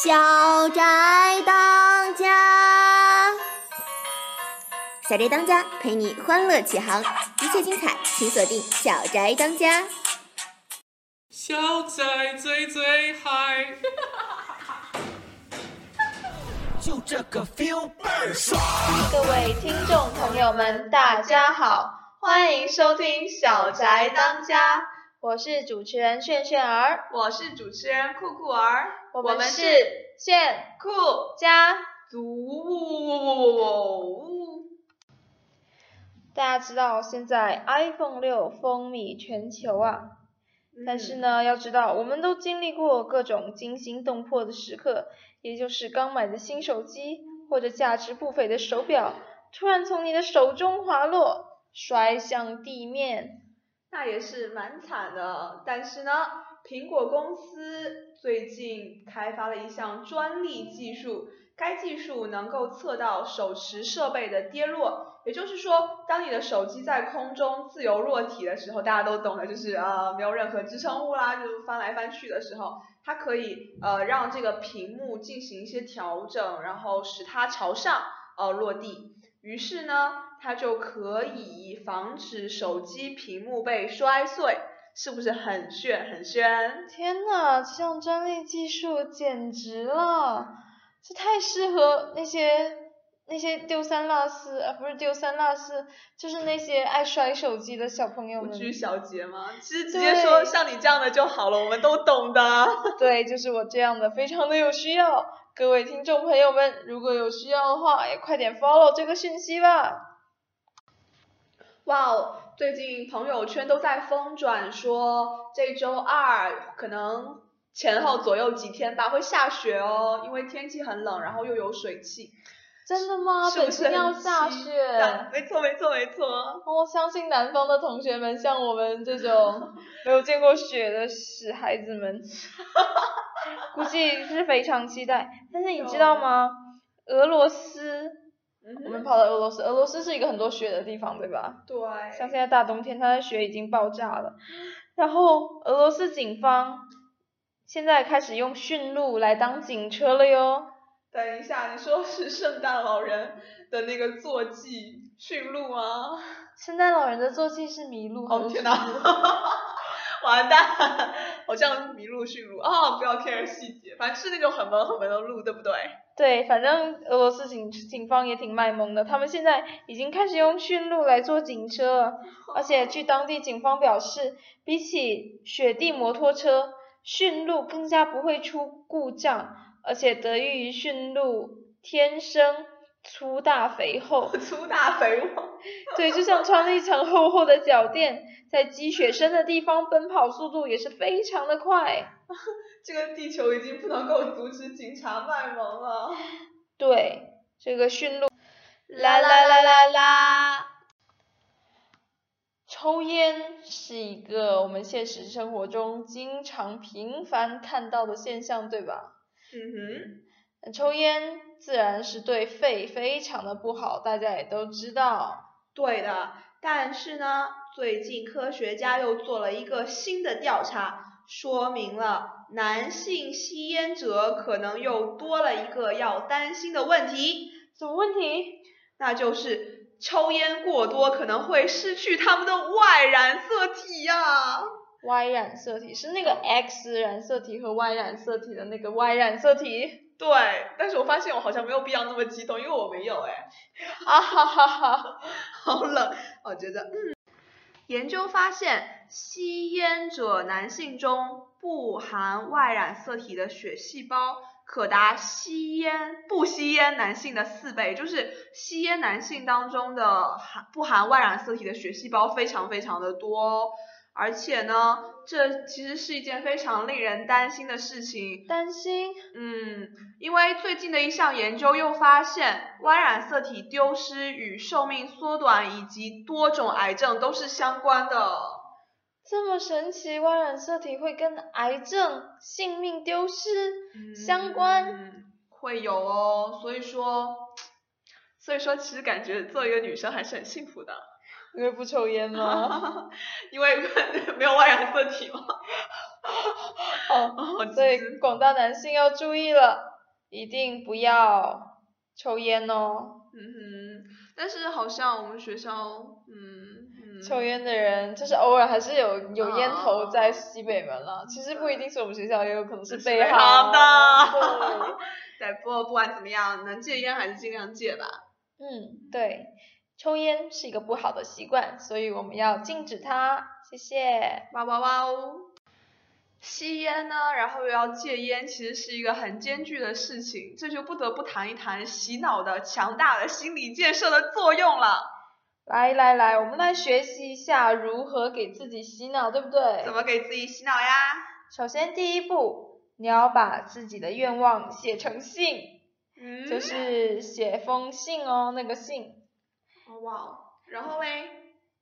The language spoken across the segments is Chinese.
小宅当家，小宅当家陪你欢乐起航，一切精彩请锁定小宅当家。小宅最最嗨，就这个 feel 倍儿爽。各位听众朋友们，大家好，欢迎收听《小宅当家》，我是主持人炫炫儿，我是主持人酷酷儿，我们是炫酷家。族。大家知道现在 iPhone 六风靡全球啊，但是呢，要知道我们都经历过各种惊心动魄的时刻，也就是刚买的新手机或者价值不菲的手表，突然从你的手中滑落，摔向地面。那也是蛮惨的，但是呢，苹果公司最近开发了一项专利技术，该技术能够测到手持设备的跌落，也就是说，当你的手机在空中自由落体的时候，大家都懂的，就是呃没有任何支撑物啦，就翻来翻去的时候，它可以呃让这个屏幕进行一些调整，然后使它朝上呃落地。于是呢，它就可以防止手机屏幕被摔碎，是不是很炫很炫？天呐，这项专利技术简直了！这太适合那些那些丢三落四，啊，不是丢三落四，就是那些爱摔手机的小朋友们。不拘小节吗？其实直接说像你这样的就好了，我们都懂的。对，就是我这样的，非常的有需要。各位听众朋友们，如果有需要的话，也快点 follow 这个讯息吧。哇哦，最近朋友圈都在疯转说，这周二可能前后左右几天吧会下雪哦，因为天气很冷，然后又有水汽。真的吗？北京要下雪？待没错没错没错。我相信南方的同学们，像我们这种 没有见过雪的死孩子们，估计是非常期待。但是你知道吗？俄罗斯，嗯我们跑到俄罗斯，俄罗斯是一个很多雪的地方，对吧？对，像现在大冬天，它的雪已经爆炸了。然后俄罗斯警方现在开始用驯鹿来当警车了哟。等一下，你说是圣诞老人的那个坐骑驯鹿吗？圣诞老人的坐骑是麋鹿。哦天哪！完蛋，好像麋鹿驯鹿啊、不要 care 细节，反正是那种很萌很萌的鹿，对不对？对，反正俄罗斯警警方也挺卖萌的，他们现在已经开始用驯鹿来做警车了，而且据当地警方表示，比起雪地摩托车，驯鹿更加不会出故障，而且得益于驯鹿天生粗大肥厚，粗大肥厚，对，就像穿了一层厚厚的脚垫，在积雪深的地方奔跑速度也是非常的快。这个地球已经不能够阻止警察卖萌了。对，这个驯鹿，啦啦啦啦啦。抽烟是一个我们现实生活中经常频繁看到的现象，对吧？嗯那抽烟自然是对肺非常的不好，大家也都知道。对的。但是呢，最近科学家又做了一个新的调查，说明了男性吸烟者可能又多了一个要担心的问题，什么问题？那就是抽烟过多可能会失去他们的 Y 染色体呀、Y 染色体是那个 X 染色体和 Y 染色体的那个 Y 染色体。对，但是我发现我好像没有必要那么激动，因为我没有哎。啊哈哈哈！好冷，我觉得，嗯。研究发现，吸烟者男性中不含 Y 染色体的血细胞可达吸烟不吸烟男性的四倍，就是吸烟男性当中的含不含 Y 染色体的血细胞非常非常的多哦。而且呢，这其实是一件非常令人担心的事情。担心嗯，因为最近的一项研究又发现，Y 染色体丢失与寿命缩短以及多种癌症都是相关的。这么神奇，Y 染色体会跟癌症、性命丢失相关？嗯，会有哦。所以说，所以说，其实感觉做一个女生还是很幸福的。因为不抽烟吗？因为 没有 Y 染色体吗。哦，所以广大男性要注意了。一定不要抽烟哦。嗯哼，但是好像我们学校，嗯嗯，抽烟的人就是偶尔还是有有烟头哦在西北门了，其实不一定是我们学校，也有可能是北北航的对，对，不过不管怎么样，能戒烟还是尽量戒吧。嗯，对，抽烟是一个不好的习惯，所以我们要禁止它。谢谢。哇哇哇哦！吸烟呢，然后又要戒烟，其实是一个很艰巨的事情，这就不得不谈一谈洗脑的强大的心理建设的作用了。来来来，我们来学习一下如何给自己洗脑，对不对？怎么给自己洗脑呀？首先第一步，你要把自己的愿望写成信，嗯，就是写封信哦，那个信。哦哇哦，然后嘞，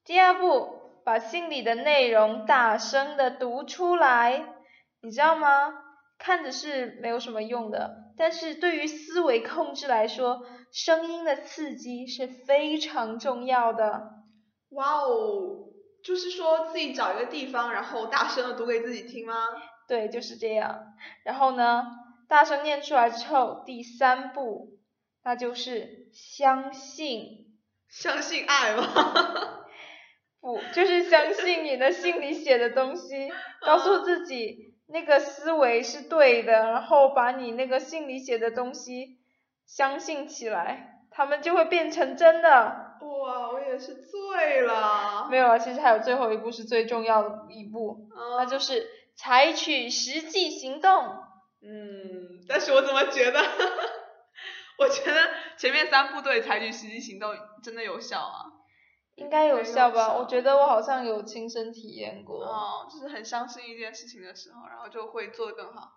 第二步，把信里的内容大声的读出来，你知道吗？看着是没有什么用的，但是对于思维控制来说，声音的刺激是非常重要的。哇哦，就是说自己找一个地方，然后大声的读给自己听吗？对，就是这样。然后呢，大声念出来之后，第三步，那就是相信。相信爱吗？不，就是相信你的信里写的东西，告诉自己那个思维是对的，然后把你那个信里写的东西相信起来，他们就会变成真的。哇，我也是醉了。没有啊，其实还有最后一步是最重要的一步，嗯那就是采取实际行动。嗯，但是我怎么觉得，我觉得前面三步对采取实际行动真的有效啊。应该有有效吧？我觉得我好像有亲身体验过。哦，就是很相信一件事情的时候，然后就会做得更好。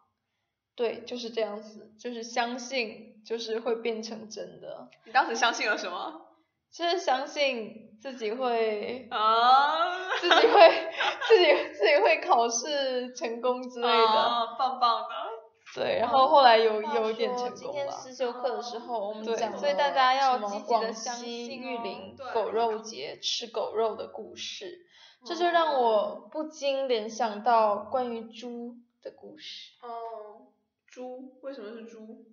对，就是这样子，就是相信，就是会变成真的，你当时相信了什么？就是相信自己会啊，自己会 自己自己会考试成功之类的，啊棒棒的。对，然后后来有有一点成功了。今天思修课的时候，我们对讲，所以大家要什么积极的广相西信玉林狗肉节吃狗肉的故事，这就哦让我不禁联想到关于猪的故事。哦，猪为什么是猪？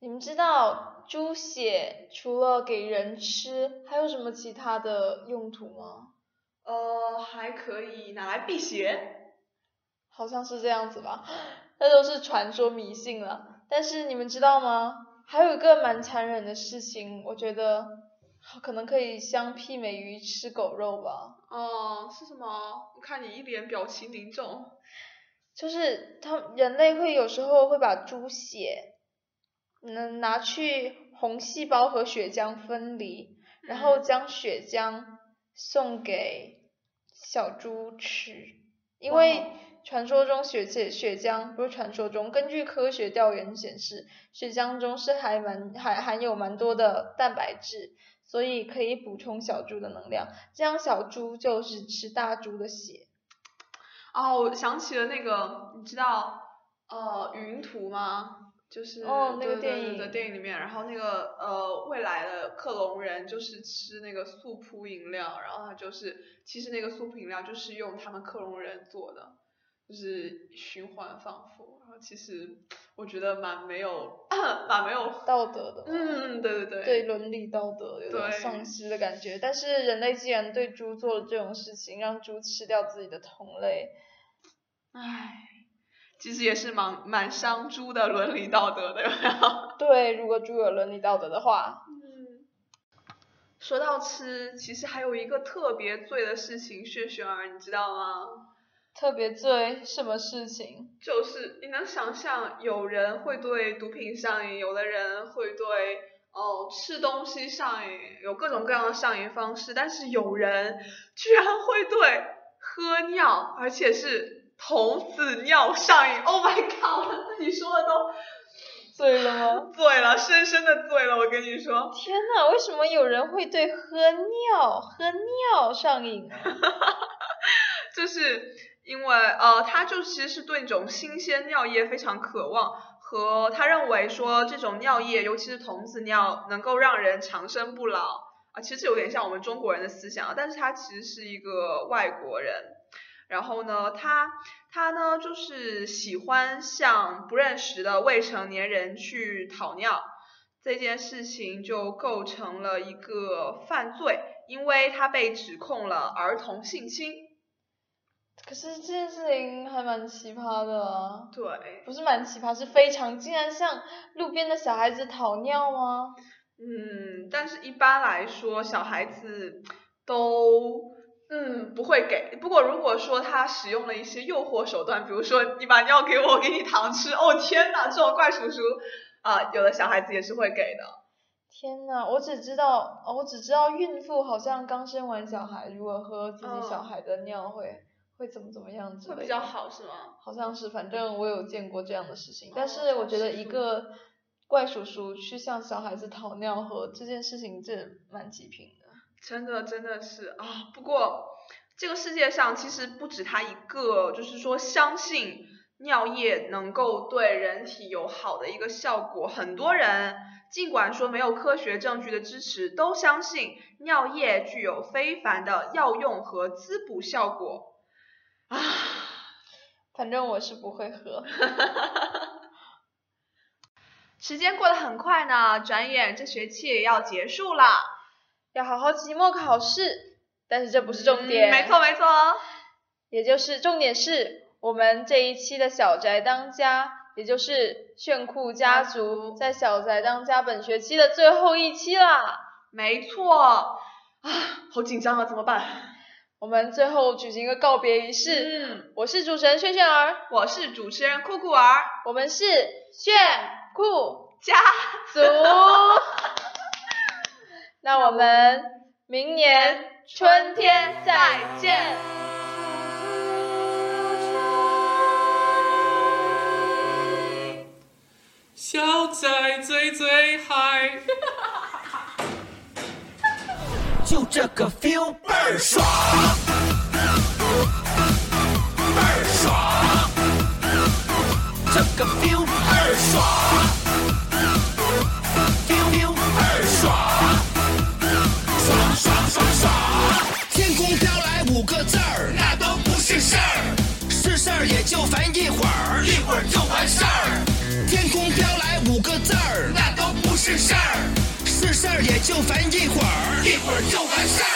你们知道猪血除了给人吃，还有什么其他的用途吗？呃，还可以拿来辟邪。好像是这样子吧，那都是传说迷信了。但是你们知道吗？还有一个蛮残忍的事情，我觉得可能可以相媲美于吃狗肉吧。哦，是什么？我看你一脸表情凝重。就是他人类会有时候会把猪血，嗯，拿去红细胞和血浆分离，然后嗯将血浆送给小猪吃，因哇为传说中血血血浆不是传说中，根据科学调研显示，血浆中是还蛮还含有蛮多的蛋白质，所以可以补充小猪的能量，这样小猪就是吃大猪的血。哦，我想起了那个，你知道呃云图吗？就是哦那个电影对对电影里面，然后那个呃未来的克隆人就是吃那个素扑饮料，然后他就是其实那个素扑饮料就是用他们克隆人做的，就是循环放复，然后其实我觉得蛮没有 蛮没有，道德的嘛，嗯对对对对伦理道德有点对丧失的感觉。但是人类既然对猪做了这种事情，让猪吃掉自己的同类，唉，其实也是蛮蛮伤猪的伦理道德的，有没有？对，如果猪有伦理道德的话，嗯，说到吃，其实还有一个特别醉的事情，炫炫儿，你知道吗？特别醉什么事情？就是你能想象，有人会对毒品上瘾，有的人会对哦吃东西上瘾，有各种各样的上瘾方式，但是有人居然会对喝尿，而且是童子尿上瘾。Oh my god！我自己说的都 醉了吗？醉了，深深的醉了，我跟你说。天呐，为什么有人会对喝尿喝尿上瘾啊？就是因为呃，他就其实是对那种新鲜尿液非常渴望，和他认为说这种尿液，尤其是童子尿，能够让人长生不老啊。其实有点像我们中国人的思想，但是他其实是一个外国人。然后呢，他他呢就是喜欢向不认识的未成年人去讨尿，这件事情就构成了一个犯罪，因为他被指控了儿童性侵。可是这件事情还蛮奇葩的啊，对，不是蛮奇葩，是非常，竟然向路边的小孩子讨尿吗？嗯，但是一般来说，小孩子都嗯不会给。不过如果说他使用了一些诱惑手段，比如说你把尿给我，我给你糖吃，哦天呐，这种怪叔叔啊，有的小孩子也是会给的。天呐，我只知道，哦我只知道孕妇好像刚生完小孩，如果喝自己小嗯孩的尿会、会怎么怎么样之类的。会比较好是吗？好像是，反正我有见过这样的事情，但哦是我觉得一个怪叔叔去向小孩子讨尿喝这件事情，这蛮极品的。真的真的是啊，不过这个世界上其实不止他一个，就是说相信尿液能够对人体有好的一个效果，很多人尽管说没有科学证据的支持，都相信尿液具有非凡的药用和滋补效果啊。反正我是不会喝。时间过得很快呢，转眼这学期也要结束了，要好好期末考试，但是这不是重点。嗯没错没错。也就是重点是我们这一期的小宅当家，也就是炫酷家族在小宅当家本学期的最后一期啦。没错，啊，好紧张啊，怎么办？我们最后举行一个告别仪式。嗯，我是主持人炫炫儿，我是主持人酷酷儿，我们是炫酷家族。那我们明年春天再见。小仔最最嗨。就这个 feel 倍儿爽，倍儿爽，这个 feel 倍儿爽，feel feel 倍儿爽，爽爽爽爽。天空飘来五个字儿，那都不是事儿，是事儿也就烦一会儿，一会儿就完事儿。天空飘来五个字儿，那都不是事儿，也就烦一会儿，一会儿就完事儿。